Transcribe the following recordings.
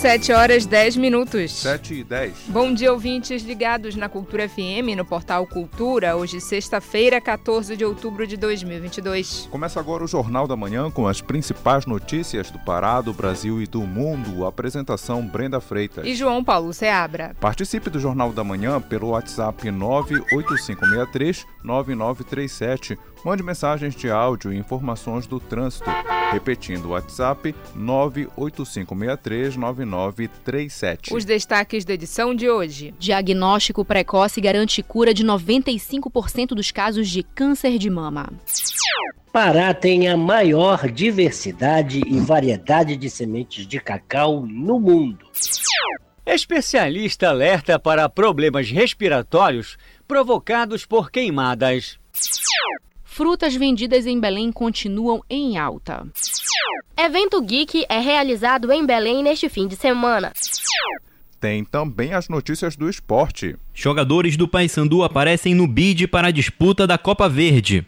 7 horas 10 minutos. 7 e 10. Bom dia, ouvintes ligados na Cultura FM, no portal Cultura, hoje sexta-feira, 14 de outubro de 2022. Começa agora o Jornal da Manhã com as principais notícias do Pará, do Brasil e do mundo. apresentação Brenda Freitas. E João Paulo Seabra. Participe do Jornal da Manhã pelo WhatsApp 98563 9937 Mande mensagens de áudio e informações do trânsito. Repetindo o WhatsApp 985639937. Os destaques da edição de hoje. Diagnóstico precoce garante cura de 95% dos casos de câncer de mama. Pará tem a maior diversidade e variedade de sementes de cacau no mundo. Especialista alerta para problemas respiratórios provocados por queimadas. Frutas vendidas em Belém continuam em alta. Evento Geek é realizado em Belém neste fim de semana. Tem também as notícias do esporte. Jogadores do Paysandu aparecem no bid para a disputa da Copa Verde.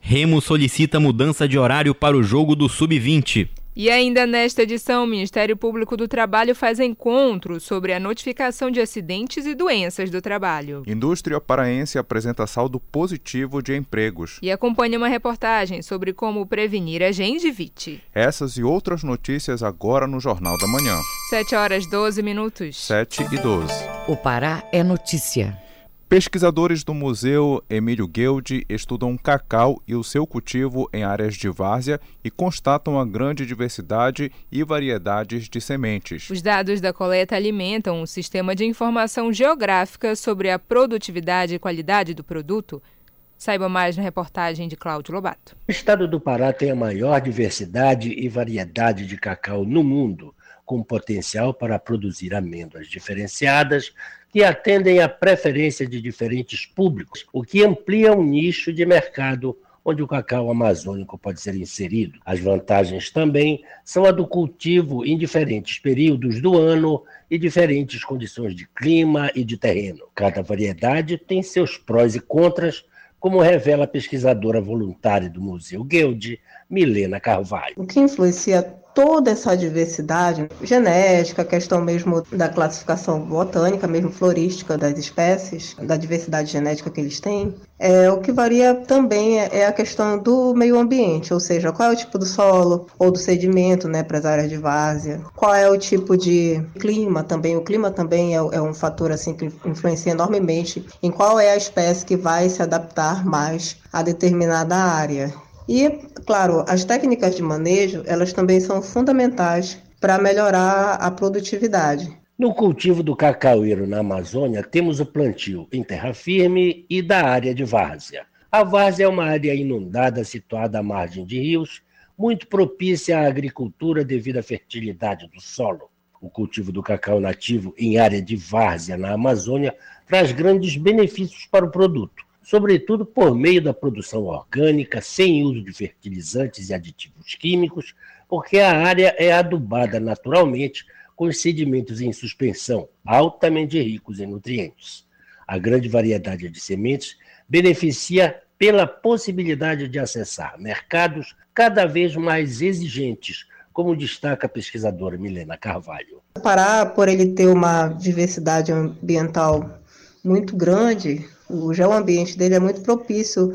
Remo solicita mudança de horário para o jogo do Sub-20. E ainda nesta edição, o Ministério Público do Trabalho faz encontro sobre a notificação de acidentes e doenças do trabalho. Indústria paraense apresenta saldo positivo de empregos. E acompanha uma reportagem sobre como prevenir a gengivite. Essas e outras notícias agora no Jornal da Manhã. 7 horas 12 minutos. 7 e 12. O Pará é notícia. Pesquisadores do Museu Emílio Guilde estudam cacau e o seu cultivo em áreas de várzea e constatam a grande diversidade e variedades de sementes. Os dados da coleta alimentam um sistema de informação geográfica sobre a produtividade e qualidade do produto. Saiba mais na reportagem de Cláudio Lobato. O estado do Pará tem a maior diversidade e variedade de cacau no mundo, com potencial para produzir amêndoas diferenciadas que atendem à preferência de diferentes públicos, o que amplia o nicho de mercado onde o cacau amazônico pode ser inserido. As vantagens também são a do cultivo em diferentes períodos do ano e diferentes condições de clima e de terreno. Cada variedade tem seus prós e contras, como revela a pesquisadora voluntária do Museu Guild, Milena Carvalho. O que influencia toda essa diversidade genética, questão mesmo da classificação botânica, mesmo florística das espécies, da diversidade genética que eles têm. É, o que varia também é, é a questão do meio ambiente, ou seja, qual é o tipo do solo ou do sedimento né, para as áreas de várzea, qual é o tipo de clima também. O clima também é, é um fator assim que influencia enormemente em qual é a espécie que vai se adaptar mais a determinada área. E, claro, as técnicas de manejo, elas também são fundamentais para melhorar a produtividade. No cultivo do cacaueiro na Amazônia, temos o plantio em terra firme e da área de várzea. A várzea é uma área inundada situada à margem de rios, muito propícia à agricultura devido à fertilidade do solo. O cultivo do cacau nativo em área de várzea na Amazônia traz grandes benefícios para o produto sobretudo por meio da produção orgânica, sem uso de fertilizantes e aditivos químicos, porque a área é adubada naturalmente com sedimentos em suspensão, altamente ricos em nutrientes. A grande variedade de sementes beneficia pela possibilidade de acessar mercados cada vez mais exigentes, como destaca a pesquisadora Milena Carvalho. O Pará, por ele ter uma diversidade ambiental muito grande, o geoambiente dele é muito propício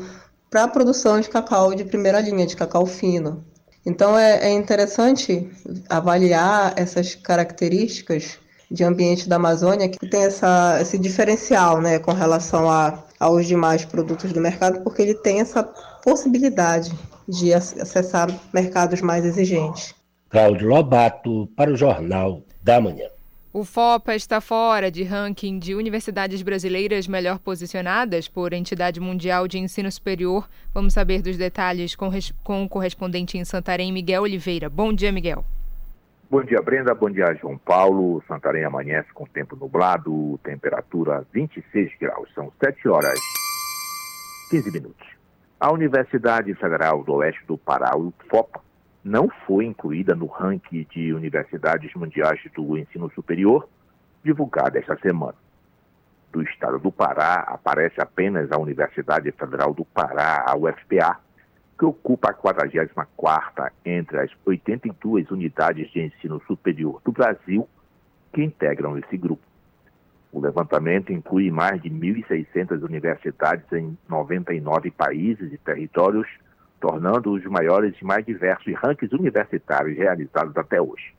para a produção de cacau de primeira linha, de cacau fino. Então é, é interessante avaliar essas características de ambiente da Amazônia que tem essa, esse diferencial né, com relação a, aos demais produtos do mercado, porque ele tem essa possibilidade de acessar mercados mais exigentes. Cláudio Lobato, para o Jornal da Manhã. O FOPA está fora de ranking de universidades brasileiras melhor posicionadas por entidade mundial de ensino superior. Vamos saber dos detalhes com, com o correspondente em Santarém, Miguel Oliveira. Bom dia, Miguel. Bom dia, Brenda. Bom dia, João Paulo. Santarém amanhece com tempo nublado, temperatura 26 graus. São 7 horas 15 minutos. A Universidade Federal do Oeste do Pará, o FOPA, não foi incluída no ranking de universidades mundiais do ensino superior, divulgado esta semana. do estado do Pará, aparece apenas a Universidade Federal do Pará, a UFPA, que ocupa a 44ª entre as 82 unidades de ensino superior do Brasil que integram esse grupo. O levantamento inclui mais de 1.600 universidades em 99 países e territórios, tornando os maiores e mais diversos rankings universitários realizados até hoje.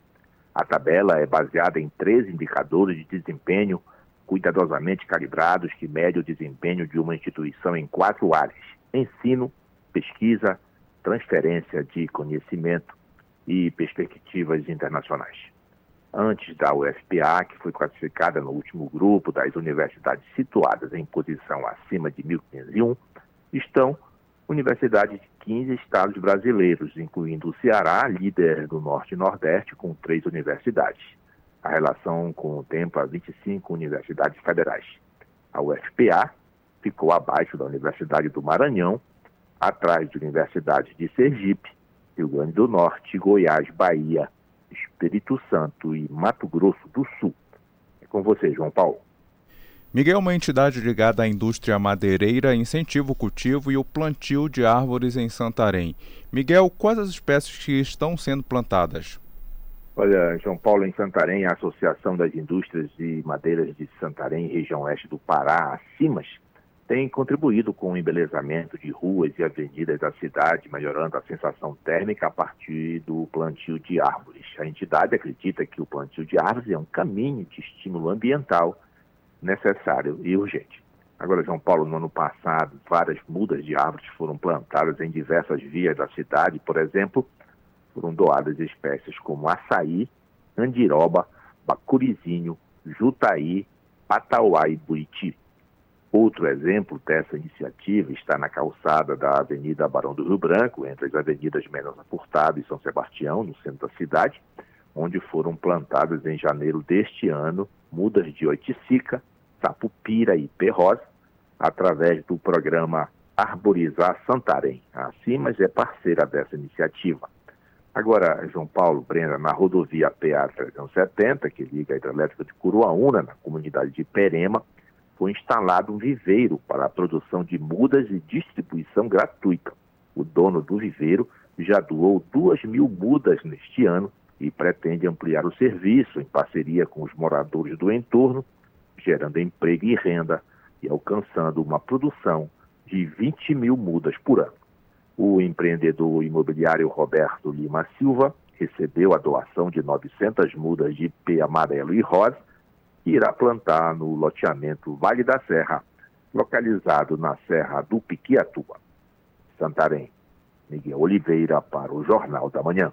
A tabela é baseada em três indicadores de desempenho cuidadosamente calibrados que medem o desempenho de uma instituição em quatro áreas: ensino, pesquisa, transferência de conhecimento e perspectivas internacionais antes da UFPA, que foi classificada no último grupo das universidades situadas em posição acima de 1501, estão universidades de 15 estados brasileiros, incluindo o Ceará, líder do Norte e Nordeste, com três universidades. A relação contempla 25 universidades federais. A UFPA ficou abaixo da Universidade do Maranhão, atrás de universidades de Sergipe, Rio Grande do Norte, Goiás, Bahia, Espírito Santo e Mato Grosso do Sul. É com você, João Paulo. Miguel é uma entidade ligada à indústria madeireira, incentiva o cultivo e o plantio de árvores em Santarém. Miguel, quais as espécies que estão sendo plantadas? Olha, João Paulo, em Santarém, a Associação das Indústrias de Madeiras de Santarém, região oeste do Pará, a CIMAS, tem contribuído com o embelezamento de ruas e avenidas da cidade, melhorando a sensação térmica a partir do plantio de árvores. A entidade acredita que o plantio de árvores é um caminho de estímulo ambiental necessário e urgente. Agora, João Paulo, no ano passado, várias mudas de árvores foram plantadas em diversas vias da cidade. Por exemplo, foram doadas espécies como açaí, andiroba, bacurizinho, jutaí, patauá e buriti. Outro exemplo dessa iniciativa está na calçada da Avenida Barão do Rio Branco, entre as avenidas Menos Furtado e São Sebastião, no centro da cidade, onde foram plantadas em janeiro deste ano mudas de oiticica, sapupira e perrosa, através do programa Arborizar Santarém. A Cimas é parceira dessa iniciativa. Agora, João Paulo Brenda, na rodovia PA 370, que liga a hidrelétrica de Curuaúna, na comunidade de Perema, foi instalado um viveiro para a produção de mudas e distribuição gratuita. O dono do viveiro já doou duas mil mudas neste ano e pretende ampliar o serviço em parceria com os moradores do entorno, gerando emprego e renda e alcançando uma produção de 20 mil mudas por ano. O empreendedor imobiliário Roberto Lima Silva recebeu a doação de 900 mudas de IP amarelo e rosa que irá plantar no loteamento Vale da Serra, localizado na Serra do Piquiatua. Santarém. Miguel Oliveira para o Jornal da Manhã.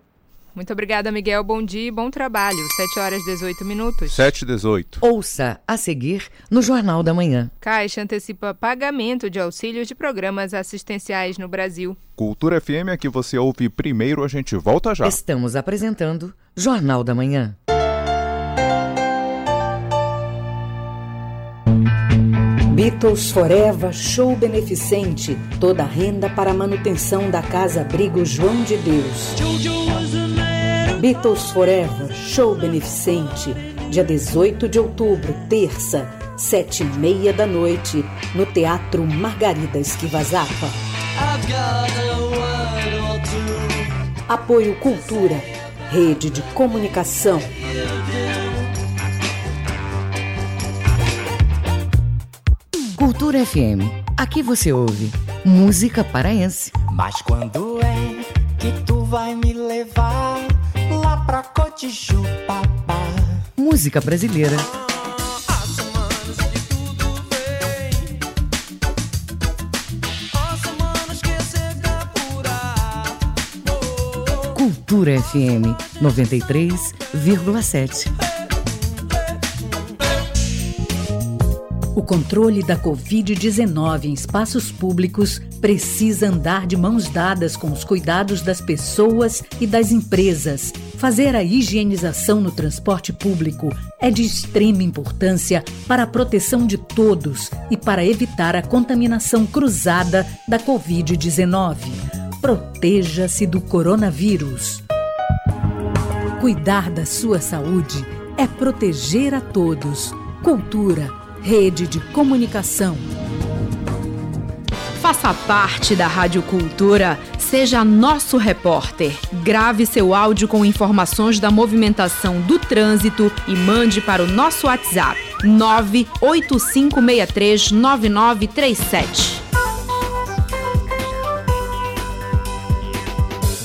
Muito obrigada, Miguel. Bom dia e bom trabalho. 7 horas e 18 minutos. 7 e 18. Ouça a seguir no Jornal da Manhã. Caixa antecipa pagamento de auxílios de programas assistenciais no Brasil. Cultura FM é que você ouve primeiro, a gente volta já. Estamos apresentando Jornal da Manhã. Beatles Forever Show Beneficente. Toda a renda para a manutenção da Casa Abrigo João de Deus. Beatles Forever Show Beneficente. Dia 18 de outubro, terça, sete e meia da noite, no Teatro Margarida Esquivazapa. Apoio Cultura, Rede de Comunicação. Cultura FM. Aqui você ouve música paraense. Mas quando é que tu vai me levar pra Cotichu, papá? Música brasileira. Cultura FM 93,7. O controle da Covid-19 em espaços públicos precisa andar de mãos dadas com os cuidados das pessoas e das empresas. Fazer a higienização no transporte público é de extrema importância para a proteção de todos e para evitar a contaminação cruzada da Covid-19. Proteja-se do coronavírus. Cuidar da sua saúde é proteger a todos. Cultura Rede de Comunicação. Faça parte da Rádio Cultura. Seja nosso repórter. Grave seu áudio com informações da movimentação do trânsito e mande para o nosso WhatsApp 985639937.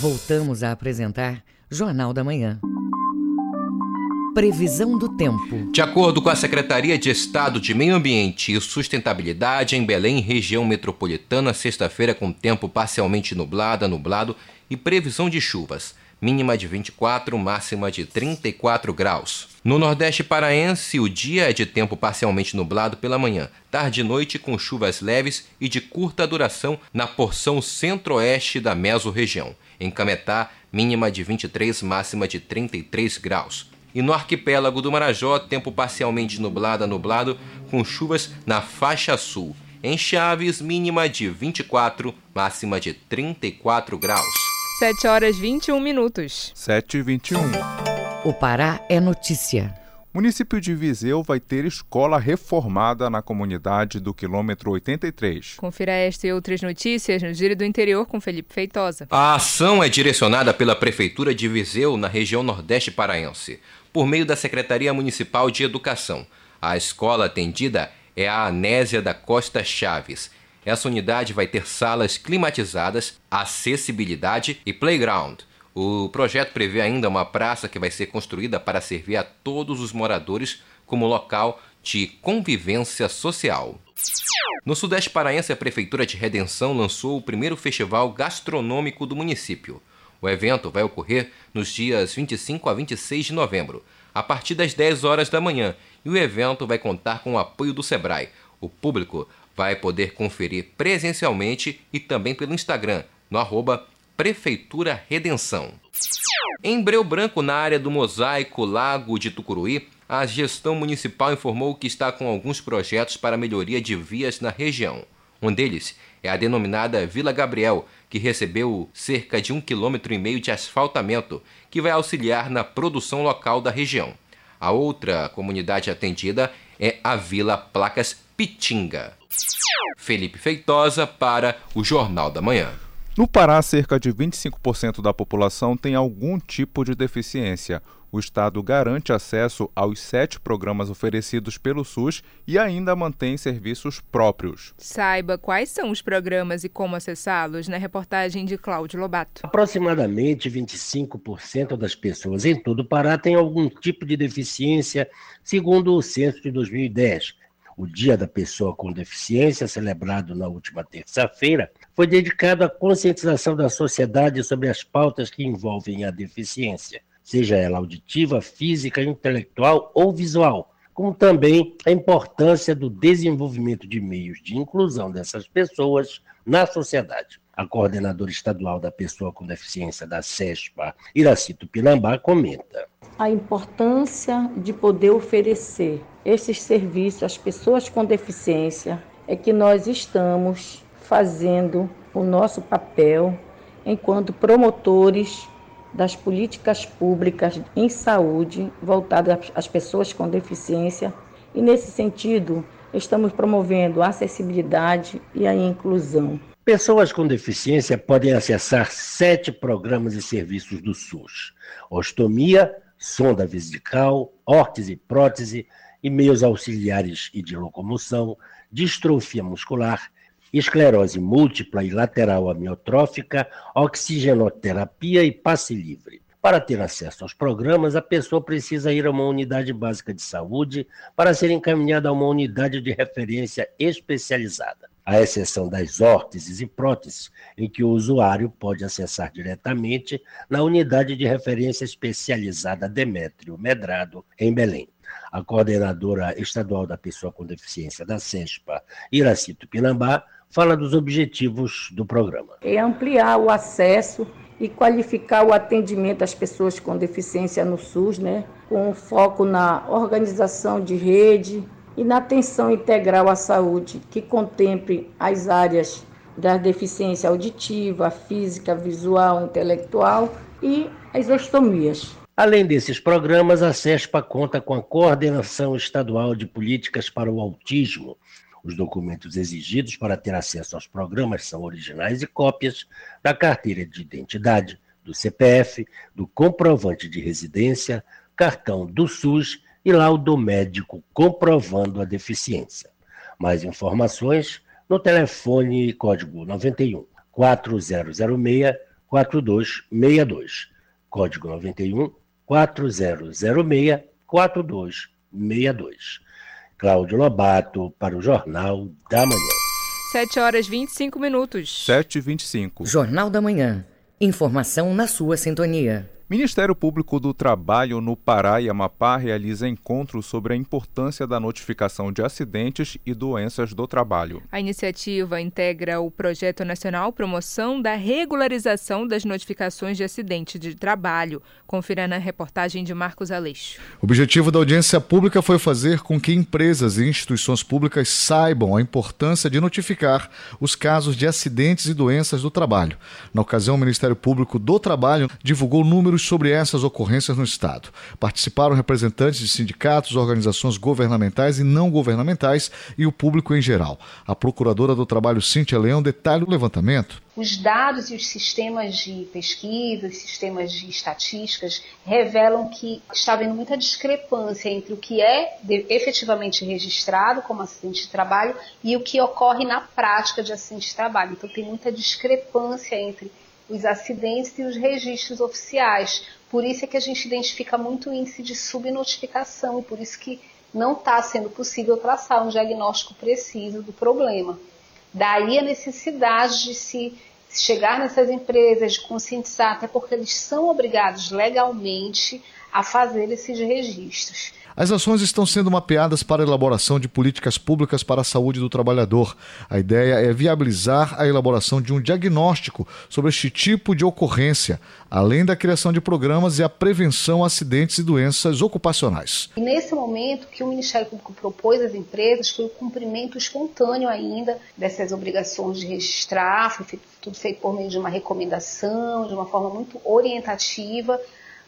Voltamos a apresentar Jornal da Manhã. Previsão do tempo. De acordo com a Secretaria de Estado de Meio Ambiente e Sustentabilidade, em Belém, região metropolitana, sexta-feira com tempo parcialmente nublado, nublado e previsão de chuvas. Mínima de 24, máxima de 34 graus. No Nordeste paraense, o dia é de tempo parcialmente nublado pela manhã, tarde e noite com chuvas leves e de curta duração na porção centro-oeste da mesorregião. Em Cametá, mínima de 23, máxima de 33 graus. E no arquipélago do Marajó, tempo parcialmente nublado a nublado, com chuvas na faixa sul. Em Chaves, mínima de 24, máxima de 34 graus. 7 horas 21 minutos. 7 e 21. O Pará é notícia. Município de Viseu vai ter escola reformada na comunidade do quilômetro 83. Confira esta e outras notícias no Giro do Interior com Felipe Feitosa. A ação é direcionada pela Prefeitura de Viseu, na região Nordeste Paraense por meio da Secretaria Municipal de Educação. A escola atendida é a Anésia da Costa Chaves. Essa unidade vai ter salas climatizadas, acessibilidade e playground. O projeto prevê ainda uma praça que vai ser construída para servir a todos os moradores como local de convivência social. No Sudeste Paraense, a Prefeitura de Redenção lançou o primeiro festival gastronômico do município. O evento vai ocorrer nos dias 25 a 26 de novembro, a partir das 10 horas da manhã, e o evento vai contar com o apoio do Sebrae. O público vai poder conferir presencialmente e também pelo Instagram, no arroba Prefeitura Redenção. Em Breu Branco, na área do Mosaico Lago de Tucuruí, a gestão municipal informou que está com alguns projetos para melhoria de vias na região. Um deles é a denominada Vila Gabriel, que recebeu cerca de um quilômetro e meio de asfaltamento, que vai auxiliar na produção local da região. A outra comunidade atendida é a Vila Placas Pitinga. Felipe Feitosa para o Jornal da Manhã. No Pará, cerca de 25% da população tem algum tipo de deficiência o Estado garante acesso aos sete programas oferecidos pelo SUS e ainda mantém serviços próprios. Saiba quais são os programas e como acessá-los na reportagem de Cláudio Lobato. Aproximadamente 25% das pessoas em todo o Pará têm algum tipo de deficiência, segundo o censo de 2010. O Dia da Pessoa com Deficiência, celebrado na última terça-feira, foi dedicado à conscientização da sociedade sobre as pautas que envolvem a deficiência seja ela auditiva, física, intelectual ou visual, como também a importância do desenvolvimento de meios de inclusão dessas pessoas na sociedade. A coordenadora estadual da pessoa com deficiência da SESPA, Iracito Pinambá, comenta. A importância de poder oferecer esses serviços às pessoas com deficiência é que nós estamos fazendo o nosso papel enquanto promotores das políticas públicas em saúde voltadas às pessoas com deficiência e, nesse sentido, estamos promovendo a acessibilidade e a inclusão. Pessoas com deficiência podem acessar sete programas e serviços do SUS: ostomia, sonda vesical, órtese e prótese, e meios auxiliares e de locomoção, distrofia muscular, esclerose múltipla e lateral amiotrófica, oxigenoterapia e passe livre. Para ter acesso aos programas, a pessoa precisa ir a uma unidade básica de saúde para ser encaminhada a uma unidade de referência especializada, à exceção das órteses e próteses, em que o usuário pode acessar diretamente na unidade de referência especializada Demétrio Medrado, em Belém. A coordenadora estadual da pessoa com deficiência da SESPA, Iracito Pinambá, fala dos objetivos do programa. É ampliar o acesso e qualificar o atendimento às pessoas com deficiência no SUS, né, com foco na organização de rede e na atenção integral à saúde, que contemple as áreas da deficiência auditiva, física, visual, intelectual e as ostomias. Além desses programas, a CESPA conta com a Coordenação Estadual de Políticas para o Autismo. Os documentos exigidos para ter acesso aos programas são originais e cópias da carteira de identidade, do CPF, do comprovante de residência, cartão do SUS e laudo médico comprovando a deficiência. Mais informações no telefone código 91 4006 4262. Código 91 4006 4262. Cláudio Lobato para o Jornal da Manhã. 7 horas 25 minutos. 7 e 25. Jornal da Manhã. Informação na sua sintonia. Ministério Público do Trabalho no Pará e Amapá realiza encontros sobre a importância da notificação de acidentes e doenças do trabalho. A iniciativa integra o Projeto Nacional Promoção da Regularização das Notificações de Acidentes de Trabalho. Confira na reportagem de Marcos Aleixo. O objetivo da audiência pública foi fazer com que empresas e instituições públicas saibam a importância de notificar os casos de acidentes e doenças do trabalho. Na ocasião, o Ministério Público do Trabalho divulgou números sobre essas ocorrências no Estado. Participaram representantes de sindicatos, organizações governamentais e não governamentais e o público em geral. A procuradora do Trabalho, Cíntia Leão, detalha o levantamento. Os dados e os sistemas de pesquisa, os sistemas de estatísticas revelam que está havendo muita discrepância entre o que é efetivamente registrado como acidente de trabalho e o que ocorre na prática de acidente de trabalho. Então tem muita discrepância entre os acidentes e os registros oficiais. Por isso é que a gente identifica muito índice de subnotificação e por isso que não está sendo possível traçar um diagnóstico preciso do problema. Daí a necessidade de se chegar nessas empresas, de conscientizar, até porque eles são obrigados legalmente a fazer esses registros. As ações estão sendo mapeadas para a elaboração de políticas públicas para a saúde do trabalhador. A ideia é viabilizar a elaboração de um diagnóstico sobre este tipo de ocorrência, além da criação de programas e a prevenção a acidentes e doenças ocupacionais. E nesse momento, que o Ministério Público propôs às empresas foi o cumprimento espontâneo ainda dessas obrigações de registrar, foi feito, tudo feito por meio de uma recomendação, de uma forma muito orientativa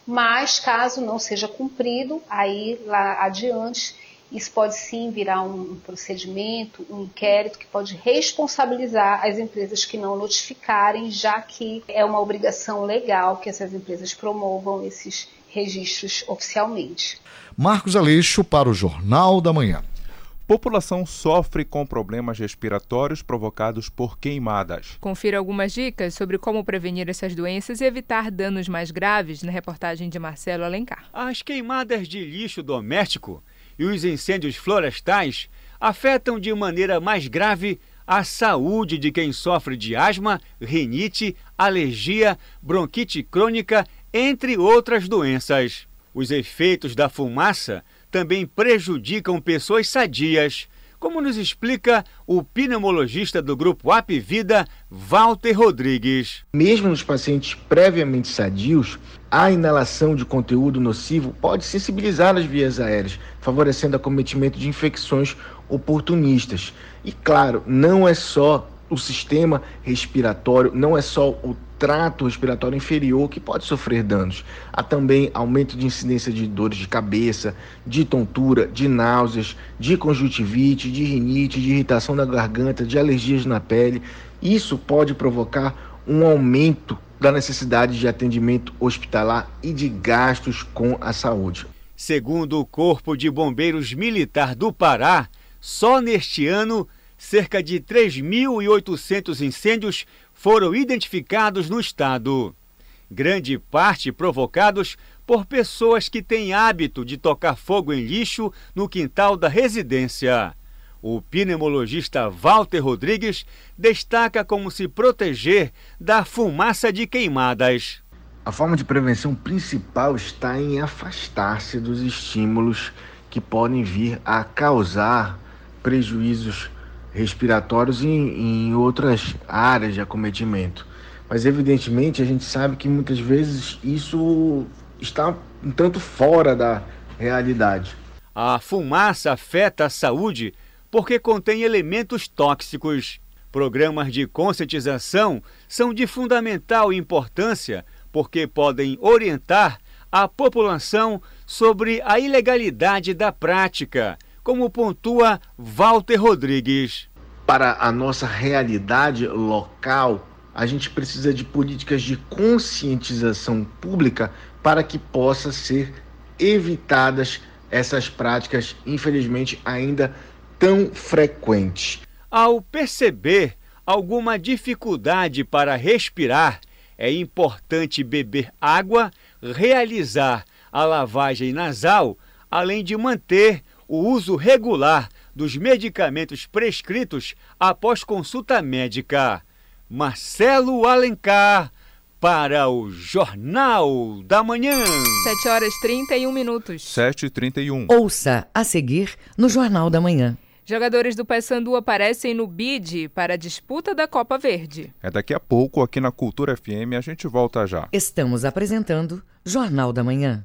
mas caso não seja cumprido, aí lá adiante isso pode sim virar um procedimento, um inquérito que pode responsabilizar as empresas que não notificarem, já que é uma obrigação legal que essas empresas promovam esses registros oficialmente. Marcos Aleixo para o Jornal da Manhã. População sofre com problemas respiratórios provocados por queimadas. Confira algumas dicas sobre como prevenir essas doenças e evitar danos mais graves na reportagem de Marcelo Alencar. As queimadas de lixo doméstico e os incêndios florestais afetam de maneira mais grave a saúde de quem sofre de asma, rinite, alergia, bronquite crônica, entre outras doenças. Os efeitos da fumaça também prejudicam pessoas sadias, como nos explica o pneumologista do grupo Apivida, Walter Rodrigues. Mesmo nos pacientes previamente sadios, a inalação de conteúdo nocivo pode sensibilizar as vias aéreas, favorecendo acometimento de infecções oportunistas. E claro, não é só o sistema respiratório, não é só o trato respiratório inferior que pode sofrer danos. Há também aumento de incidência de dores de cabeça, de tontura, de náuseas, de conjuntivite, de rinite, de irritação da garganta, de alergias na pele. Isso pode provocar um aumento da necessidade de atendimento hospitalar e de gastos com a saúde. Segundo o Corpo de Bombeiros Militar do Pará, só neste ano cerca de 3.800 incêndios foram identificados no estado. Grande parte provocados por pessoas que têm hábito de tocar fogo em lixo no quintal da residência. O pneumologista Walter Rodrigues destaca como se proteger da fumaça de queimadas. A forma de prevenção principal está em afastar-se dos estímulos que podem vir a causar prejuízos respiratórios e em outras áreas de acometimento. Mas evidentemente a gente sabe que muitas vezes isso está um tanto fora da realidade. A fumaça afeta a saúde porque contém elementos tóxicos. Programas de conscientização são de fundamental importância porque podem orientar a população sobre a ilegalidade da prática, como pontua Walter Rodrigues. Para a nossa realidade local, a gente precisa de políticas de conscientização pública para que possa ser evitadas essas práticas, infelizmente, ainda tão frequentes. Ao perceber alguma dificuldade para respirar, é importante beber água, realizar a lavagem nasal, além de manter o uso regular dos medicamentos prescritos após consulta médica. Marcelo Alencar, para o Jornal da Manhã. 7 horas 31 minutos. 7 e 31. Ouça a seguir no Jornal da Manhã. Jogadores do Paysandu aparecem no bid para a disputa da Copa Verde. É daqui a pouco aqui na Cultura FM, a gente volta já. Estamos apresentando Jornal da Manhã.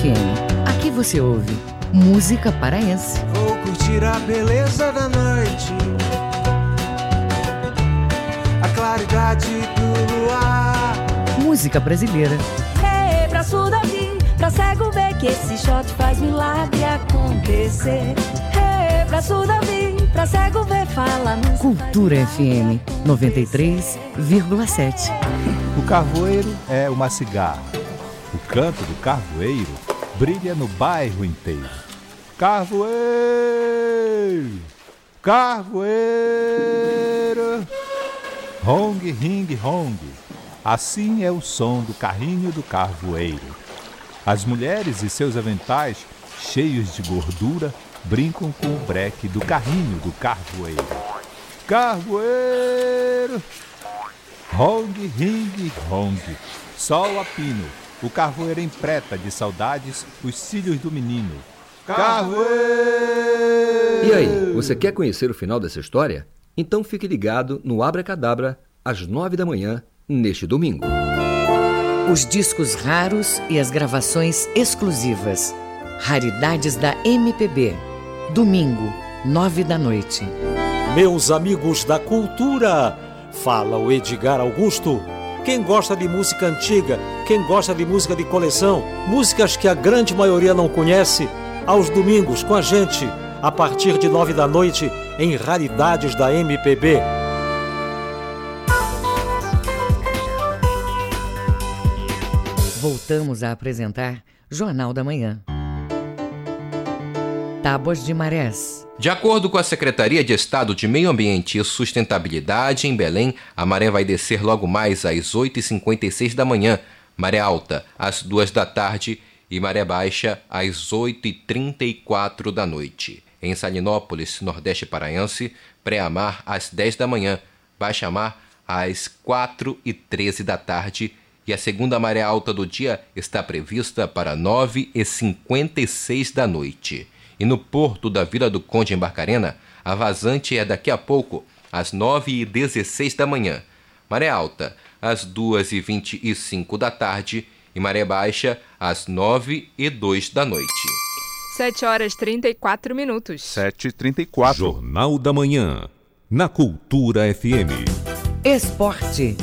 FM. Aqui você ouve música paraense. Vou curtir a beleza da noite, a claridade do luar. Música brasileira. Hey, pra pra cego ver que esse shot faz milagre acontecer. Hey, pra pra cego ver, fala no Cultura FM 93,7. O carvoeiro é uma cigarra. O canto do carvoeiro brilha no bairro inteiro. Carvoeiro! Carvoeiro! Hong, ring, hong. Assim é o som do carrinho do carvoeiro. As mulheres e seus aventais, cheios de gordura, brincam com o breque do carrinho do carvoeiro. Carvoeiro! Hong, ring, hong. Sol a pino. O carvoeiro empreta de saudades os cílios do menino. Carvoeiro! E aí, você quer conhecer o final dessa história? Então fique ligado no Abra Cadabra às nove da manhã neste domingo. Os discos raros e as gravações exclusivas. Raridades da MPB. Domingo, nove da noite. Meus amigos da cultura, fala o Edgar Augusto. Quem gosta de música antiga, quem gosta de música de coleção, músicas que a grande maioria não conhece, aos domingos com a gente, a partir de nove da noite, em Raridades da MPB. Voltamos a apresentar Jornal da Manhã. Tábuas de Marés. De acordo com a Secretaria de Estado de Meio Ambiente e Sustentabilidade em Belém, a maré vai descer logo mais às 8h56 da manhã, maré alta às 2 da tarde e maré baixa às 8h34 da noite. Em Salinópolis, Nordeste Paraense, pré-amar às 10 da manhã, baixa-mar às 4h13 da tarde e a segunda maré alta do dia está prevista para 9h56 da noite. E no porto da Vila do Conde, em Barcarena, a vazante é daqui a pouco, às 9h16 da manhã. Maré alta, às 2h25 da tarde e maré baixa, às 9h02 da noite. 7 horas 34 minutos. 7 e 34 Jornal da Manhã, na Cultura FM. Esporte.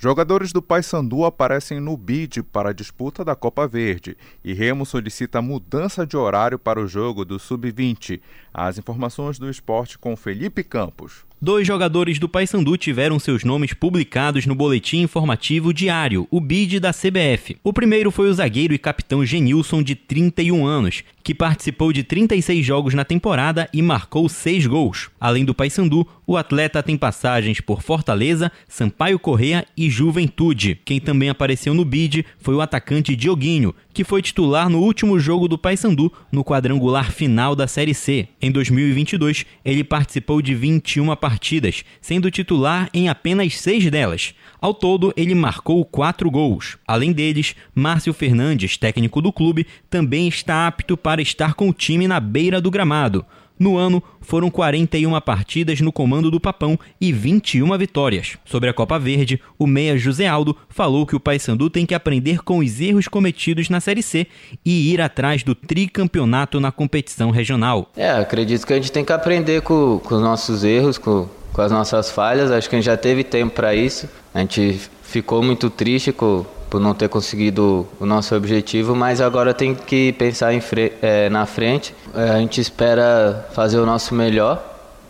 Jogadores do Paysandu aparecem no bid para a disputa da Copa Verde e Remo solicita mudança de horário para o jogo do Sub-20. As informações do esporte com Felipe Campos. Dois jogadores do Paysandu tiveram seus nomes publicados no Boletim Informativo Diário, o BID da CBF. O primeiro foi o zagueiro e capitão Genilson, de 31 anos, que participou de 36 jogos na temporada e marcou 6 gols. Além do Paysandu, o atleta tem passagens por Fortaleza, Sampaio Correa e Juventude. Quem também apareceu no BID foi o atacante Dioguinho, que foi titular no último jogo do Paysandu no quadrangular final da Série C. Em 2022, ele participou de 21 partidas sendo titular em apenas seis delas. Ao todo, ele marcou quatro gols. Além deles, Márcio Fernandes, técnico do clube, também está apto para estar com o time na beira do gramado. No ano, foram 41 partidas no comando do Papão e 21 vitórias. Sobre a Copa Verde, o meia José Aldo falou que o Paysandu tem que aprender com os erros cometidos na Série C e ir atrás do tricampeonato na competição regional. É, acredito que a gente tem que aprender com, com os nossos erros, com, com as nossas falhas. Acho que a gente já teve tempo para isso. A gente ficou muito triste com por não ter conseguido o nosso objetivo, mas agora tem que pensar fre é, na frente. É, a gente espera fazer o nosso melhor,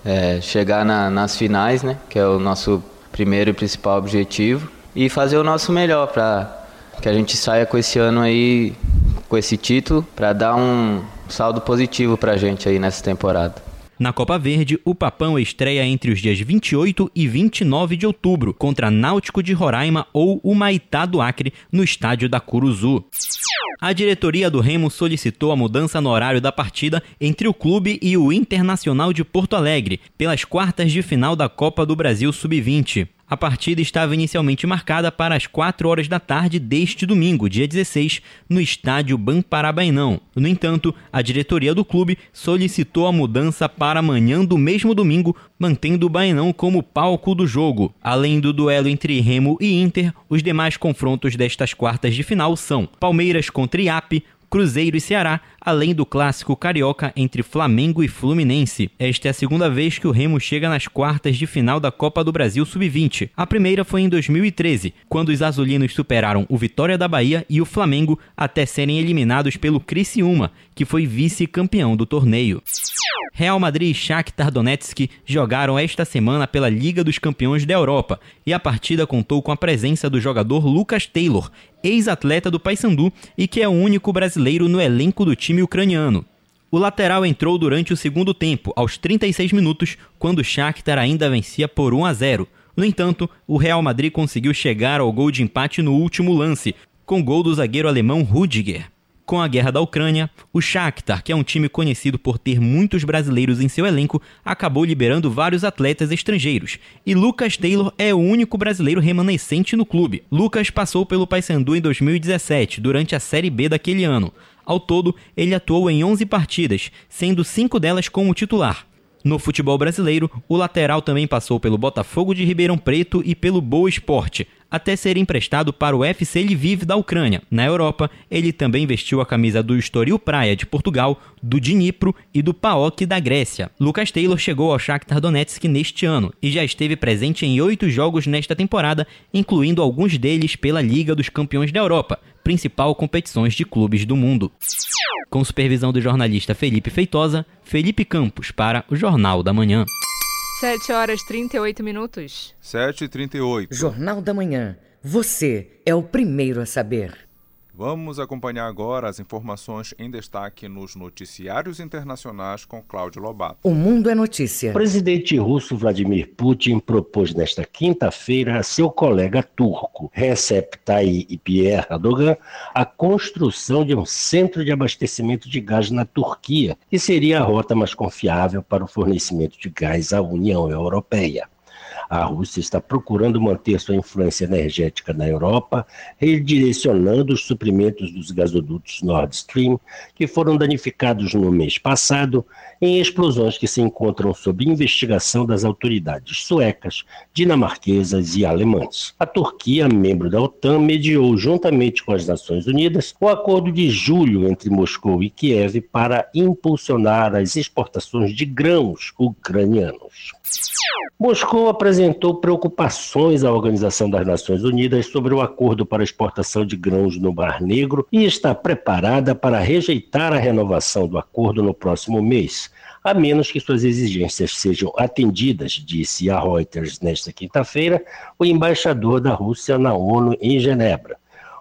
é, chegar na, nas finais, né, que é o nosso primeiro e principal objetivo, e fazer o nosso melhor para que a gente saia com esse ano aí, com esse título, para dar um saldo positivo para a gente aí nessa temporada. Na Copa Verde, o Papão estreia entre os dias 28 e 29 de outubro contra Náutico de Roraima ou o Maitá do Acre no estádio da Curuzu. A diretoria do Remo solicitou a mudança no horário da partida entre o clube e o Internacional de Porto Alegre pelas quartas de final da Copa do Brasil Sub-20. A partida estava inicialmente marcada para as 4 horas da tarde deste domingo, dia 16, no estádio Bamparabainão. No entanto, a diretoria do clube solicitou a mudança para amanhã do mesmo domingo, mantendo o Bainão como palco do jogo. Além do duelo entre Remo e Inter, os demais confrontos destas quartas de final são Palmeiras contra IAP, Cruzeiro e Ceará, além do clássico carioca entre Flamengo e Fluminense. Esta é a segunda vez que o Remo chega nas quartas de final da Copa do Brasil Sub-20. A primeira foi em 2013, quando os azulinos superaram o Vitória da Bahia e o Flamengo até serem eliminados pelo Criciúma, que foi vice-campeão do torneio. Real Madrid e Shakhtar Donetsk jogaram esta semana pela Liga dos Campeões da Europa e a partida contou com a presença do jogador Lucas Taylor, ex-atleta do Paysandu e que é o único brasileiro no elenco do time ucraniano. O lateral entrou durante o segundo tempo, aos 36 minutos, quando o Shakhtar ainda vencia por 1 a 0. No entanto, o Real Madrid conseguiu chegar ao gol de empate no último lance, com gol do zagueiro alemão Rudiger. Com a guerra da Ucrânia, o Shakhtar, que é um time conhecido por ter muitos brasileiros em seu elenco, acabou liberando vários atletas estrangeiros, e Lucas Taylor é o único brasileiro remanescente no clube. Lucas passou pelo Paysandu em 2017, durante a Série B daquele ano. Ao todo, ele atuou em 11 partidas, sendo cinco delas como titular. No futebol brasileiro, o lateral também passou pelo Botafogo de Ribeirão Preto e pelo Boa Esporte, até ser emprestado para o FC Lviv da Ucrânia. Na Europa, ele também vestiu a camisa do Estoril Praia de Portugal, do Dnipro e do PAOK da Grécia. Lucas Taylor chegou ao Shakhtar Donetsk neste ano e já esteve presente em oito jogos nesta temporada, incluindo alguns deles pela Liga dos Campeões da Europa, principal competições de clubes do mundo. Com supervisão do jornalista Felipe Feitosa, Felipe Campos para o Jornal da Manhã. 7 horas 38 minutos. 7 e 38. Jornal da Manhã. Você é o primeiro a saber. Vamos acompanhar agora as informações em destaque nos noticiários internacionais com Cláudio Lobato. O Mundo é Notícia. O presidente russo Vladimir Putin propôs nesta quinta-feira a seu colega turco, Recep Tayyip Erdogan, a construção de um centro de abastecimento de gás na Turquia, que seria a rota mais confiável para o fornecimento de gás à União Europeia. A Rússia está procurando manter sua influência energética na Europa, redirecionando os suprimentos dos gasodutos Nord Stream, que foram danificados no mês passado em explosões que se encontram sob investigação das autoridades suecas, dinamarquesas e alemãs. A Turquia, membro da OTAN, mediou juntamente com as Nações Unidas o acordo de julho entre Moscou e Kiev para impulsionar as exportações de grãos ucranianos. Moscou apresentou preocupações à Organização das Nações Unidas sobre o acordo para exportação de grãos no Mar Negro e está preparada para rejeitar a renovação do acordo no próximo mês, a menos que suas exigências sejam atendidas, disse a Reuters nesta quinta-feira o embaixador da Rússia na ONU em Genebra.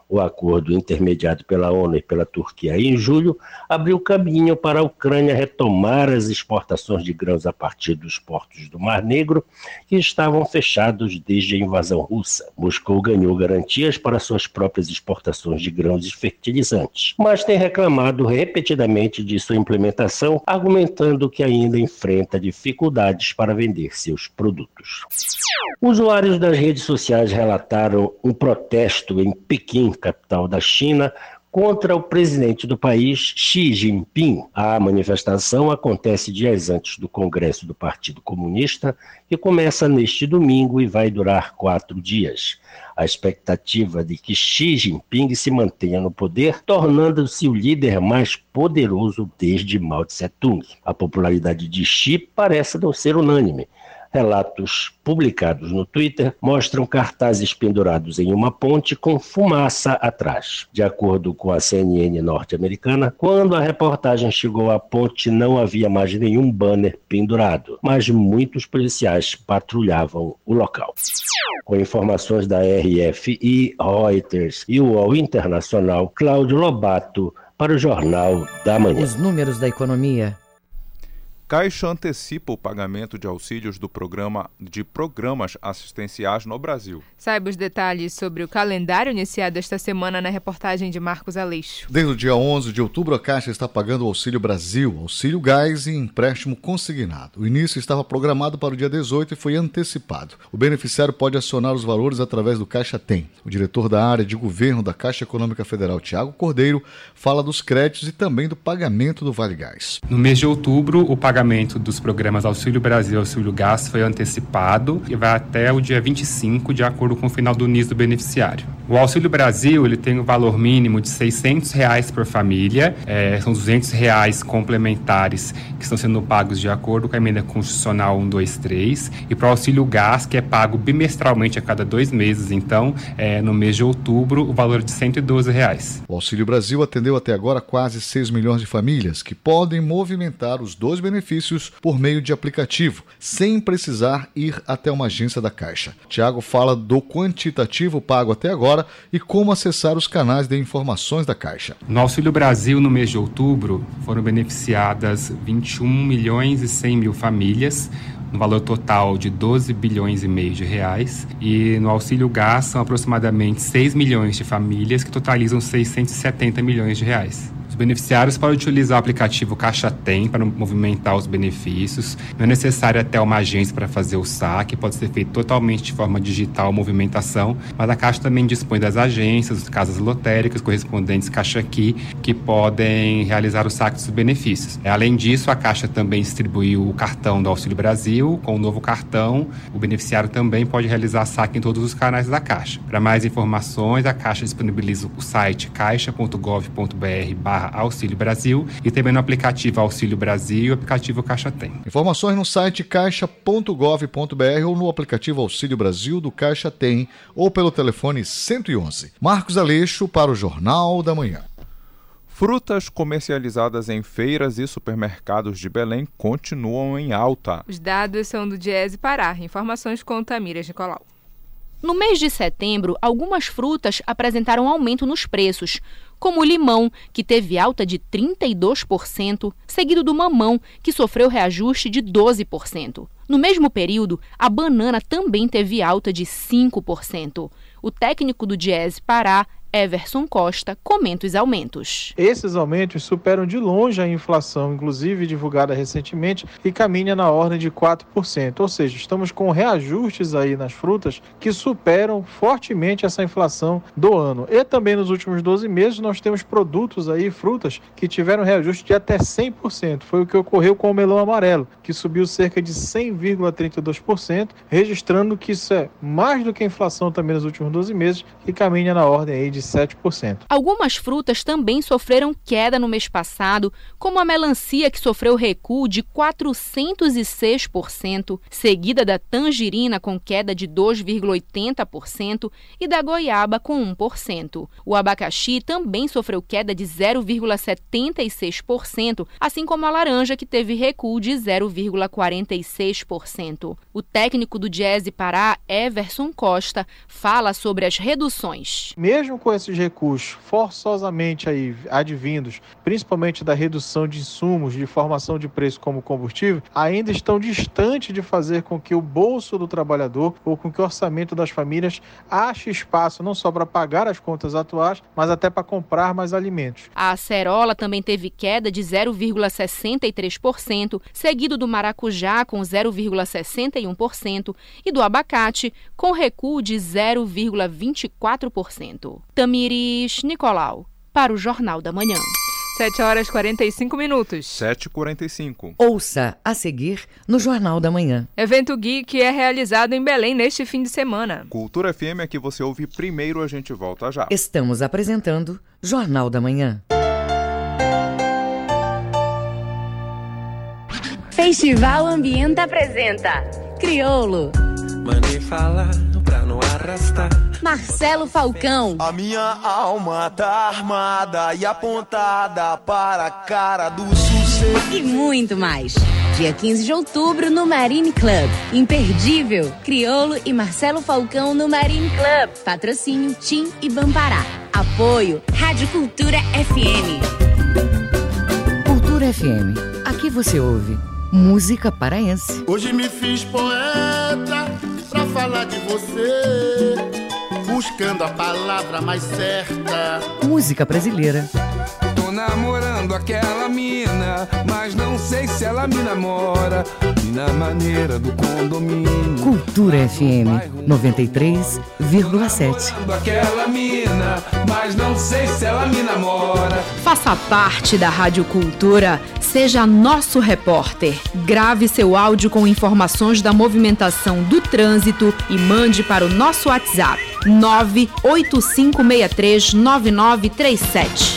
O acordo intermediado pela ONU e pela Turquia em julho abriu caminho para a Ucrânia retomar as exportações de grãos a partir dos portos do Mar Negro, que estavam fechados desde a invasão russa. Moscou ganhou garantias para suas próprias exportações de grãos e fertilizantes, mas tem reclamado repetidamente de sua implementação, argumentando que ainda enfrenta dificuldades para vender seus produtos. Usuários das redes sociais relataram um protesto em Pequim, capital da China, contra o presidente do país, Xi Jinping. A manifestação acontece dias antes do Congresso do Partido Comunista, que começa neste domingo e vai durar quatro dias. A expectativa de que Xi Jinping se mantenha no poder, tornando-se o líder mais poderoso desde Mao Tse-tung. A popularidade de Xi parece não ser unânime. Relatos publicados no Twitter mostram cartazes pendurados em uma ponte com fumaça atrás. De acordo com a CNN norte-americana, quando a reportagem chegou à ponte não havia mais nenhum banner pendurado, mas muitos policiais patrulhavam o local. Com informações da RFI, Reuters e o UOL Internacional, Cláudio Lobato para o Jornal da Manhã. Os números da economia Caixa antecipa o pagamento de auxílios do programa de programas assistenciais no Brasil. Saiba os detalhes sobre o calendário iniciado esta semana na reportagem de Marcos Aleixo. Desde o dia 11 de outubro, a Caixa está pagando o Auxílio Brasil, Auxílio Gás e empréstimo consignado. O início estava programado para o dia 18 e foi antecipado. O beneficiário pode acionar os valores através do Caixa Tem. O diretor da área de governo da Caixa Econômica Federal, Tiago Cordeiro, fala dos créditos e também do pagamento do Vale Gás. No mês de outubro, o pagamento pagamento dos programas Auxílio Brasil e Auxílio Gás foi antecipado e vai até o dia 25, de acordo com o final do NIS do beneficiário. O Auxílio Brasil ele tem um valor mínimo de 600 reais por família, é, são 200 reais complementares que estão sendo pagos de acordo com a emenda constitucional 123 e para o Auxílio Gás, que é pago bimestralmente a cada dois meses, então, é, no mês de outubro, o valor é de 112 reais. O Auxílio Brasil atendeu até agora quase 6 milhões de famílias que podem movimentar os dois benefícios por meio de aplicativo, sem precisar ir até uma agência da Caixa. Tiago fala do quantitativo pago até agora e como acessar os canais de informações da Caixa. No Auxílio Brasil, no mês de outubro, foram beneficiadas 21 milhões e 100 mil famílias, no valor total de 12 bilhões e meio de reais. E no auxílio gás são aproximadamente 6 milhões de famílias que totalizam 670 milhões de reais beneficiários podem utilizar o aplicativo Caixa Tem para movimentar os benefícios. Não é necessário até uma agência para fazer o saque, pode ser feito totalmente de forma digital, movimentação, mas a Caixa também dispõe das agências, casas lotéricas, correspondentes Caixa Aqui, que podem realizar o saque dos benefícios. Além disso, a Caixa também distribuiu o cartão do Auxílio Brasil. Com o novo cartão, o beneficiário também pode realizar saque em todos os canais da Caixa. Para mais informações, a Caixa disponibiliza o site caixa.gov.br Auxílio Brasil e também no aplicativo Auxílio Brasil e o aplicativo Caixa Tem. Informações no site caixa.gov.br ou no aplicativo Auxílio Brasil do Caixa Tem ou pelo telefone 111. Marcos Aleixo para o Jornal da Manhã. Frutas comercializadas em feiras e supermercados de Belém continuam em alta. Os dados são do Diese Pará. Informações com Tamires Nicolau. No mês de setembro, algumas frutas apresentaram aumento nos preços, como o limão, que teve alta de 32%, seguido do mamão, que sofreu reajuste de 12%. No mesmo período, a banana também teve alta de 5%. O técnico do Diese Pará, Everson Costa comenta os aumentos. Esses aumentos superam de longe a inflação, inclusive divulgada recentemente, que caminha na ordem de 4%. Ou seja, estamos com reajustes aí nas frutas que superam fortemente essa inflação do ano. E também nos últimos 12 meses nós temos produtos aí, frutas, que tiveram reajuste de até 100%. Foi o que ocorreu com o melão amarelo, que subiu cerca de 100,32%, registrando que isso é mais do que a inflação também nos últimos 12 meses, que caminha na ordem aí de 7%. Algumas frutas também sofreram queda no mês passado, como a melancia, que sofreu recuo de 406%, seguida da tangerina, com queda de 2,80%, e da goiaba, com 1%. O abacaxi também sofreu queda de 0,76%, assim como a laranja, que teve recuo de 0,46%. O técnico do Diese Pará, Everson Costa, fala sobre as reduções. Mesmo com esses recursos forçosamente aí advindos, principalmente da redução de insumos, de formação de preço como combustível, ainda estão distantes de fazer com que o bolso do trabalhador ou com que o orçamento das famílias ache espaço não só para pagar as contas atuais, mas até para comprar mais alimentos. A acerola também teve queda de 0,63%, seguido do maracujá com 0,61% e do abacate com recuo de 0,24%. Tamiris Nicolau, para o Jornal da Manhã. 7 horas 45 minutos. 7h45. Ouça a seguir no Jornal da Manhã. Evento Geek é realizado em Belém neste fim de semana. Cultura FM é que você ouve primeiro, a gente volta já. Estamos apresentando Jornal da Manhã. Festival Ambienta apresenta Criolo. Mandei falar. Marcelo Falcão. A minha alma tá armada e apontada para a cara do sucesso. E muito mais. Dia 15 de outubro no Marine Club. Imperdível. Criolo e Marcelo Falcão no Marine Club. Patrocínio Tim e Bampará. Apoio Rádio Cultura FM. Cultura FM. Aqui você ouve música paraense. Hoje me fiz poeta pra falar de você, buscando a palavra mais certa. Música brasileira. Namorando aquela mina, mas não sei se ela me namora. Na maneira do condomínio. Cultura FM 93,7. Aquela mina, mas não sei se ela me namora. Faça parte da Rádio Cultura, seja nosso repórter. Grave seu áudio com informações da movimentação do trânsito e mande para o nosso WhatsApp 985639937.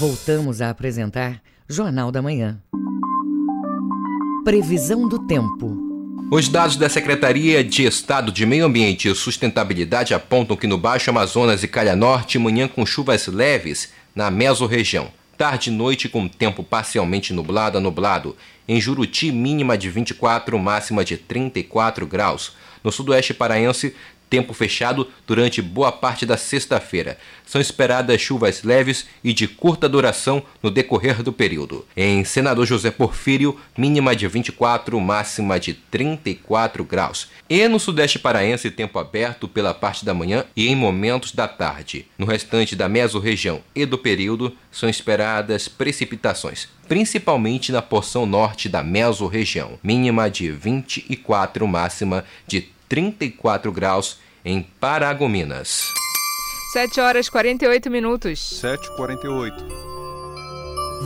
Voltamos a apresentar Jornal da Manhã. Previsão do tempo. Os dados da Secretaria de Estado de Meio Ambiente e Sustentabilidade apontam que no Baixo Amazonas e Calha Norte, manhã com chuvas leves na mesorregião. Tarde e noite com tempo parcialmente nublado a nublado. Em Juruti, mínima de 24, máxima de 34 graus. No sudoeste paraense, tempo fechado durante boa parte da sexta-feira. São esperadas chuvas leves e de curta duração no decorrer do período. Em Senador José Porfírio, mínima de 24, máxima de 34 graus. E no sudeste paraense, tempo aberto pela parte da manhã e em momentos da tarde. No restante da mesorregião e do período, são esperadas precipitações, principalmente na porção norte da mesorregião, mínima de 24, máxima de 34 graus em Paragominas. 7 horas 48 minutos. 7h48.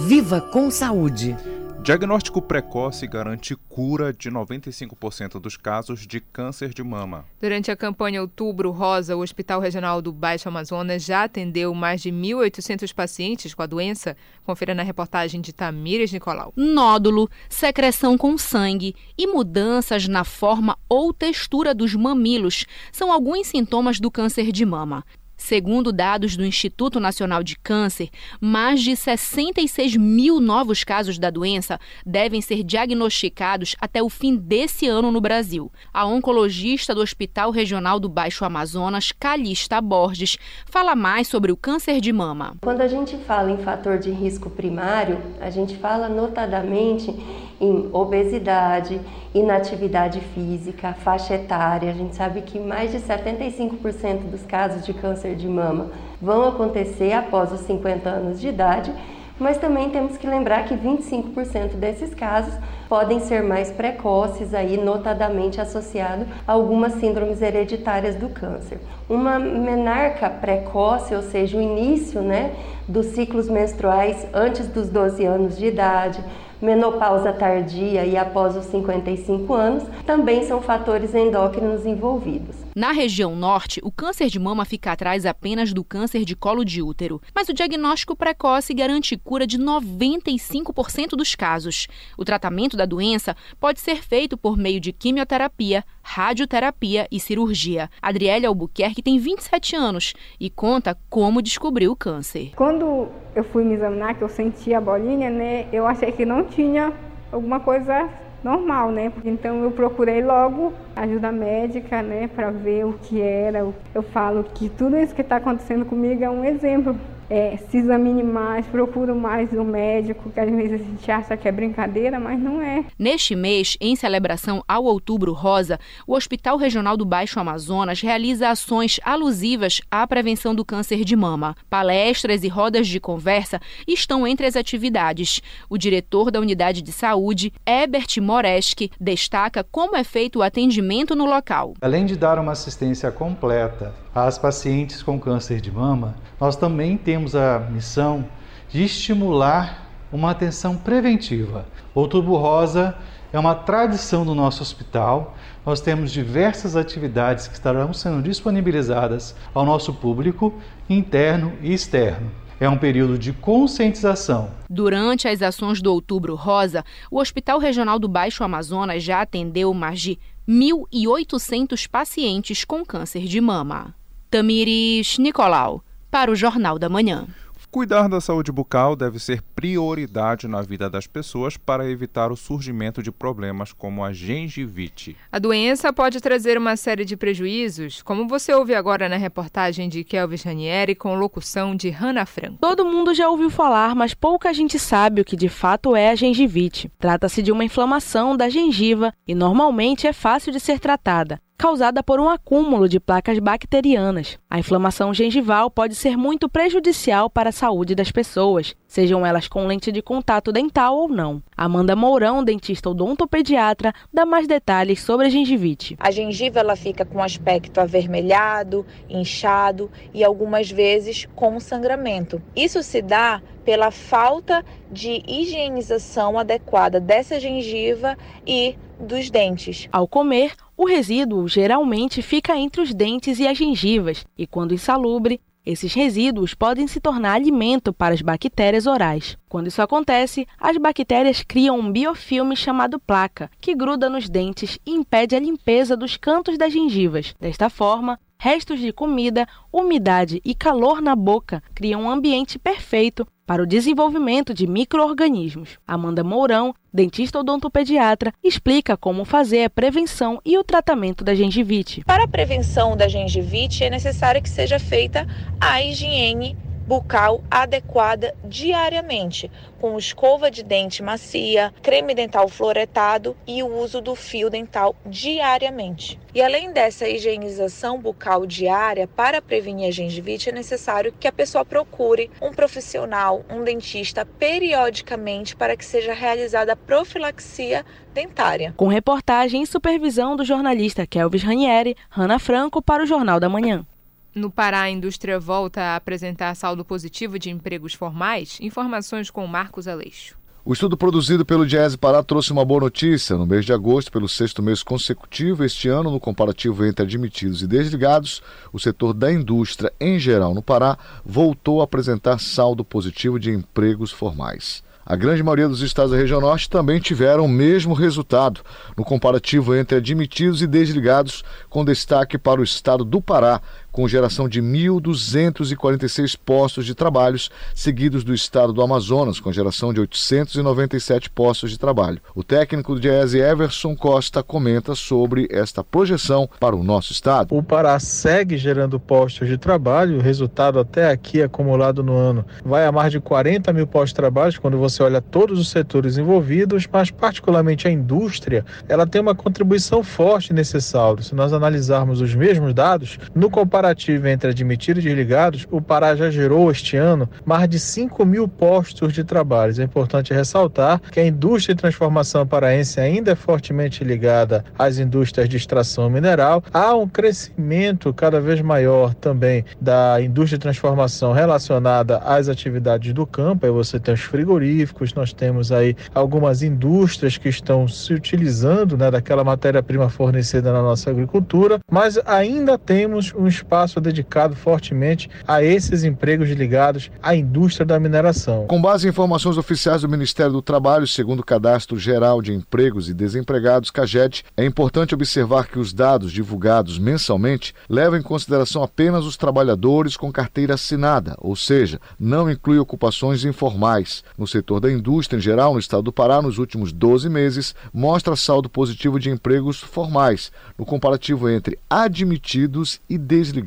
Viva com saúde. Diagnóstico precoce garante cura de 95% dos casos de câncer de mama. Durante a campanha Outubro Rosa, o Hospital Regional do Baixo Amazonas já atendeu mais de 1.800 pacientes com a doença. Confira na reportagem de Tamires Nicolau. Nódulo, secreção com sangue e mudanças na forma ou textura dos mamilos são alguns sintomas do câncer de mama. Segundo dados do Instituto Nacional de Câncer, mais de 66 mil novos casos da doença devem ser diagnosticados até o fim desse ano no Brasil. A oncologista do Hospital Regional do Baixo Amazonas, Calista Borges, fala mais sobre o câncer de mama. Quando a gente fala em fator de risco primário, a gente fala notadamente em obesidade, inatividade física, faixa etária. A gente sabe que mais de 75% dos casos de câncer de mama vão acontecer após os 50 anos de idade, mas também temos que lembrar que 25% desses casos podem ser mais precoces, aí notadamente associado a algumas síndromes hereditárias do câncer. Uma menarca precoce, ou seja, o início né, dos ciclos menstruais antes dos 12 anos de idade, menopausa tardia e após os 55 anos, também são fatores endócrinos envolvidos. Na região norte, o câncer de mama fica atrás apenas do câncer de colo de útero, mas o diagnóstico precoce garante cura de 95% dos casos. O tratamento da doença pode ser feito por meio de quimioterapia, radioterapia e cirurgia. Adriele Albuquerque tem 27 anos e conta como descobriu o câncer. Quando eu fui me examinar, que eu senti a bolinha, né, eu achei que não tinha alguma coisa normal, né? Então eu procurei logo ajuda médica, né, para ver o que era. Eu falo que tudo isso que está acontecendo comigo é um exemplo é, se examine mais, procure mais o médico, que às vezes a gente acha que é brincadeira, mas não é. Neste mês, em celebração ao Outubro Rosa, o Hospital Regional do Baixo Amazonas realiza ações alusivas à prevenção do câncer de mama. Palestras e rodas de conversa estão entre as atividades. O diretor da Unidade de Saúde, Ebert Moreski, destaca como é feito o atendimento no local. Além de dar uma assistência completa às pacientes com câncer de mama, nós também temos a missão de estimular uma atenção preventiva. Outubro Rosa é uma tradição do nosso hospital. Nós temos diversas atividades que estarão sendo disponibilizadas ao nosso público, interno e externo. É um período de conscientização. Durante as ações do Outubro Rosa, o Hospital Regional do Baixo Amazonas já atendeu mais de 1.800 pacientes com câncer de mama. Tamires Nicolau, para o Jornal da Manhã. Cuidar da saúde bucal deve ser prioridade na vida das pessoas para evitar o surgimento de problemas como a gengivite. A doença pode trazer uma série de prejuízos, como você ouve agora na reportagem de Kelvis Ranieri com locução de Hannah Franco. Todo mundo já ouviu falar, mas pouca gente sabe o que de fato é a gengivite. Trata-se de uma inflamação da gengiva e normalmente é fácil de ser tratada causada por um acúmulo de placas bacterianas. A inflamação gengival pode ser muito prejudicial para a saúde das pessoas, sejam elas com lente de contato dental ou não. Amanda Mourão, dentista odontopediatra, dá mais detalhes sobre a gengivite. A gengiva ela fica com aspecto avermelhado, inchado e algumas vezes com sangramento. Isso se dá pela falta de higienização adequada dessa gengiva e dos dentes. Ao comer, o resíduo geralmente fica entre os dentes e as gengivas, e quando insalubre, esses resíduos podem se tornar alimento para as bactérias orais. Quando isso acontece, as bactérias criam um biofilme chamado placa, que gruda nos dentes e impede a limpeza dos cantos das gengivas. Desta forma, restos de comida, umidade e calor na boca criam um ambiente perfeito para o desenvolvimento de microorganismos. Amanda Mourão, dentista odontopediatra, explica como fazer a prevenção e o tratamento da gengivite. Para a prevenção da gengivite é necessário que seja feita a higiene bucal adequada diariamente, com escova de dente macia, creme dental fluoretado e o uso do fio dental diariamente. E além dessa higienização bucal diária, para prevenir a gengivite, é necessário que a pessoa procure um profissional, um dentista, periodicamente para que seja realizada a profilaxia dentária. Com reportagem e supervisão do jornalista Kelvis Ranieri, Rana Franco para o Jornal da Manhã. No Pará, a indústria volta a apresentar saldo positivo de empregos formais. Informações com Marcos Aleixo. O estudo produzido pelo Diese Pará trouxe uma boa notícia. No mês de agosto, pelo sexto mês consecutivo, este ano, no comparativo entre admitidos e desligados, o setor da indústria, em geral no Pará, voltou a apresentar saldo positivo de empregos formais. A grande maioria dos estados da região norte também tiveram o mesmo resultado no comparativo entre admitidos e desligados, com destaque para o estado do Pará, com geração de 1.246 postos de trabalhos, seguidos do estado do Amazonas, com geração de 897 postos de trabalho. O técnico do Diese Everson Costa comenta sobre esta projeção para o nosso estado. O Pará segue gerando postos de trabalho, o resultado até aqui acumulado no ano vai a mais de 40 mil postos de trabalho, quando você olha todos os setores envolvidos, mas particularmente a indústria, ela tem uma contribuição forte nesse saldo. Se nós analisarmos os mesmos dados, no comparativo comparativo entre admitidos e desligados, o Pará já gerou este ano mais de 5 mil postos de trabalho. É importante ressaltar que a indústria de transformação paraense ainda é fortemente ligada às indústrias de extração mineral. Há um crescimento cada vez maior também da indústria de transformação relacionada às atividades do campo. Aí você tem os frigoríficos, nós temos aí algumas indústrias que estão se utilizando né, daquela matéria-prima fornecida na nossa agricultura, mas ainda temos um espaço dedicado fortemente a esses empregos ligados à indústria da mineração. Com base em informações oficiais do Ministério do Trabalho, segundo o Cadastro Geral de Empregos e Desempregados, CAGED, é importante observar que os dados divulgados mensalmente levam em consideração apenas os trabalhadores com carteira assinada, ou seja, não inclui ocupações informais. No setor da indústria em geral, no estado do Pará, nos últimos 12 meses, mostra saldo positivo de empregos formais, no comparativo entre admitidos e desligados.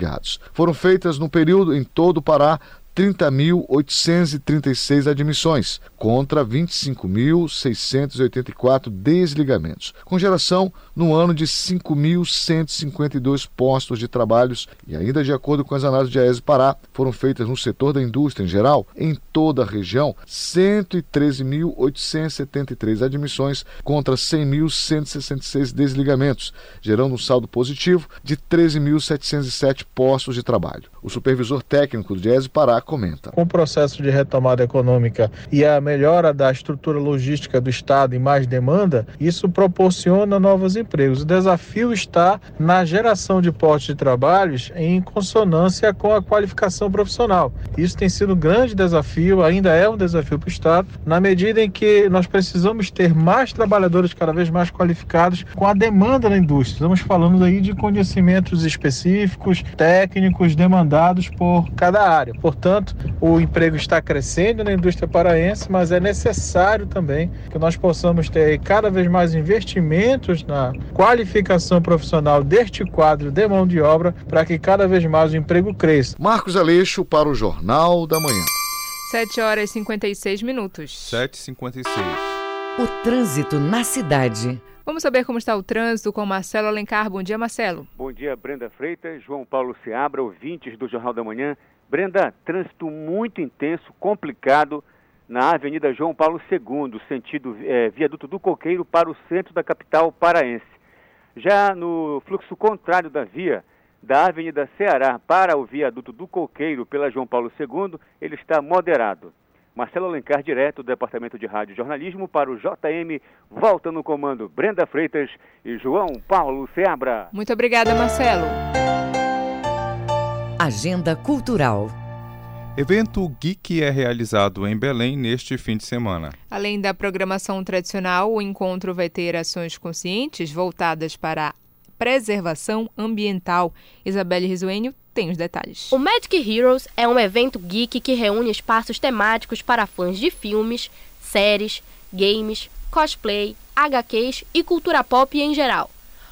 Foram feitas no período em todo o Pará 30.836 admissões, contra 25.684 desligamentos, com geração no ano de 5.152 postos de trabalhos e ainda de acordo com as análises de AES Pará, foram feitas no setor da indústria em geral, em toda a região, 113.873 admissões contra 100.166 desligamentos, gerando um saldo positivo de 13.707 postos de trabalho. O supervisor técnico do AES Pará comenta. Com o processo de retomada econômica e a melhora da estrutura logística do Estado e mais demanda, isso proporciona novos empregos. O desafio está na geração de postos de trabalhos em consonância com a qualificação profissional. Isso tem sido um grande desafio, ainda é um desafio para o Estado, na medida em que nós precisamos ter mais trabalhadores cada vez mais qualificados com a demanda da indústria. Estamos falando aí de conhecimentos específicos, técnicos, demandados por cada área. Portanto, Portanto, o emprego está crescendo na indústria paraense, mas é necessário também que nós possamos ter cada vez mais investimentos na qualificação profissional deste quadro de mão de obra para que cada vez mais o emprego cresça. Marcos Aleixo para o Jornal da Manhã. 7 horas e 56 minutos. 7h56. O trânsito na cidade. Vamos saber como está o trânsito com Marcelo Alencar. Bom dia, Marcelo. Bom dia, Brenda Freitas, João Paulo Seabra, ouvintes do Jornal da Manhã. Brenda, trânsito muito intenso, complicado na Avenida João Paulo II, sentido é, viaduto do Coqueiro para o centro da capital paraense. Já no fluxo contrário da via, da Avenida Ceará para o viaduto do Coqueiro pela João Paulo II, ele está moderado. Marcelo Alencar, direto do Departamento de Rádio e Jornalismo, para o JM, volta no comando Brenda Freitas e João Paulo Seabra. Muito obrigada, Marcelo. Agenda Cultural. Evento Geek é realizado em Belém neste fim de semana. Além da programação tradicional, o encontro vai ter ações conscientes voltadas para a preservação ambiental. Isabelle Risuênio tem os detalhes. O Magic Heroes é um evento geek que reúne espaços temáticos para fãs de filmes, séries, games, cosplay, HQs e cultura pop em geral.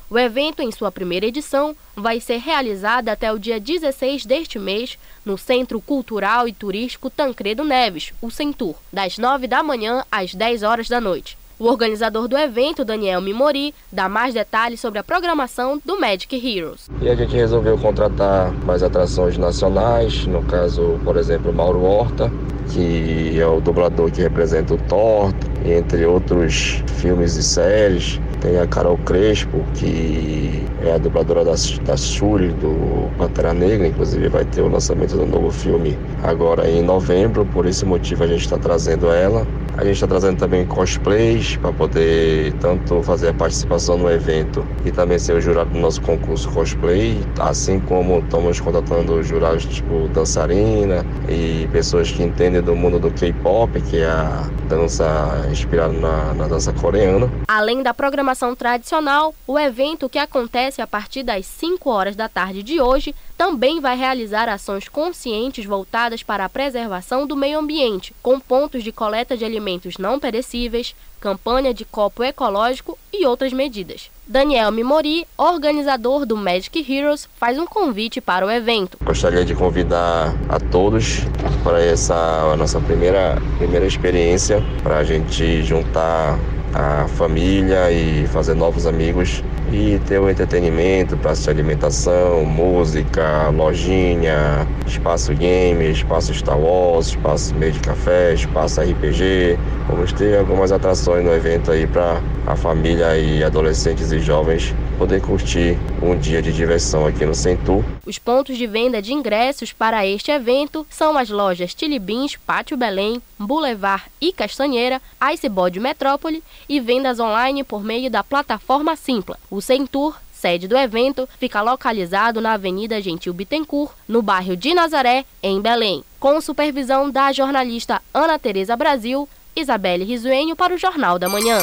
O evento, em sua primeira edição, vai ser realizado até o dia 16 deste mês no Centro Cultural e Turístico Tancredo Neves, o Centur, das 9 da manhã às 10 horas da noite. O organizador do evento, Daniel Mimori, dá mais detalhes sobre a programação do Magic Heroes. E a gente resolveu contratar mais atrações nacionais, no caso, por exemplo, Mauro Horta, que é o dublador que representa o Thor, entre outros filmes e séries. Tem a Carol Crespo, que é a dubladora da, da Shuri, do Pantera Negra. Inclusive vai ter o lançamento do novo filme agora em novembro, por esse motivo a gente está trazendo ela. A gente está trazendo também cosplays para poder tanto fazer a participação no evento e também ser o jurado do nosso concurso cosplay, assim como estamos contratando jurados tipo dançarina e pessoas que entendem do mundo do K-pop, que é a dança inspirada na, na dança coreana. Além da programação tradicional, o evento que acontece a partir das 5 horas da tarde de hoje também vai realizar ações conscientes voltadas para a preservação do meio ambiente, com pontos de coleta de alimentos não perecíveis, campanha de copo ecológico e outras medidas. Daniel Mimori, organizador do Magic Heroes, faz um convite para o evento. Gostaria de convidar a todos para essa nossa primeira, primeira experiência, para a gente juntar a família e fazer novos amigos e ter o entretenimento para assistir alimentação, música, lojinha, espaço game, espaço Star Wars, espaço meio de café, espaço RPG. Vamos ter algumas atrações no evento aí para a família e adolescentes e jovens poder curtir um dia de diversão aqui no Centur. Os pontos de venda de ingressos para este evento são as lojas Tilibins, Pátio Belém, Boulevard e Castanheira, Icebod Metrópole e vendas online por meio da plataforma Simpla. O Centur sede do evento, fica localizado na Avenida Gentil Bittencourt, no bairro de Nazaré, em Belém, com supervisão da jornalista Ana Tereza Brasil, Isabelle Risuenho para o Jornal da Manhã.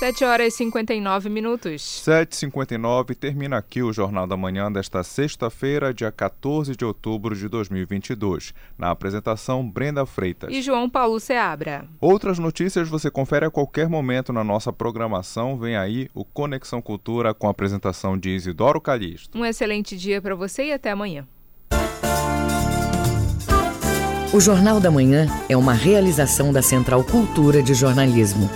7 horas e 59 minutos. 7h59 termina aqui o Jornal da Manhã desta sexta-feira, dia 14 de outubro de 2022. Na apresentação, Brenda Freitas. E João Paulo Seabra. Outras notícias você confere a qualquer momento na nossa programação. Vem aí o Conexão Cultura com a apresentação de Isidoro Calixto. Um excelente dia para você e até amanhã. O Jornal da Manhã é uma realização da Central Cultura de Jornalismo.